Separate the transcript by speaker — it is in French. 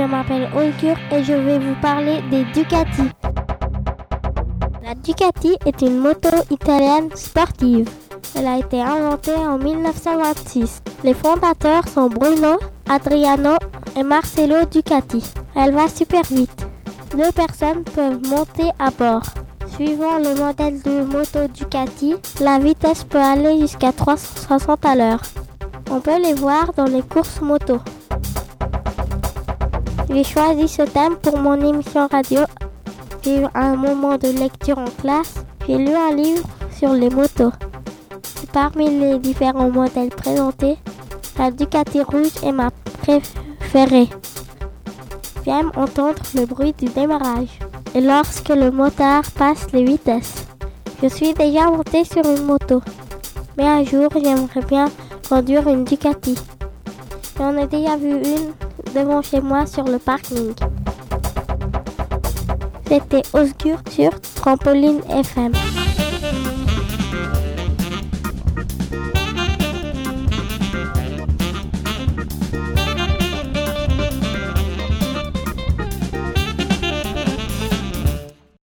Speaker 1: je m'appelle Olgur et je vais vous parler des Ducati. La Ducati est une moto italienne sportive. Elle a été inventée en 1926. Les fondateurs sont Bruno, Adriano et Marcello Ducati. Elle va super vite. Deux personnes peuvent monter à bord. Suivant le modèle de moto Ducati, la vitesse peut aller jusqu'à 360 à l'heure. On peut les voir dans les courses moto. J'ai choisi ce thème pour mon émission radio. J'ai eu un moment de lecture en classe. J'ai lu un livre sur les motos. Parmi les différents modèles présentés, la Ducati rouge est ma préférée. J'aime entendre le bruit du démarrage et lorsque le motard passe les vitesses. Je suis déjà monté sur une moto, mais un jour j'aimerais bien conduire une Ducati. J'en ai déjà vu une devant chez moi sur le parking. C'était Oscure sur Trampoline FM.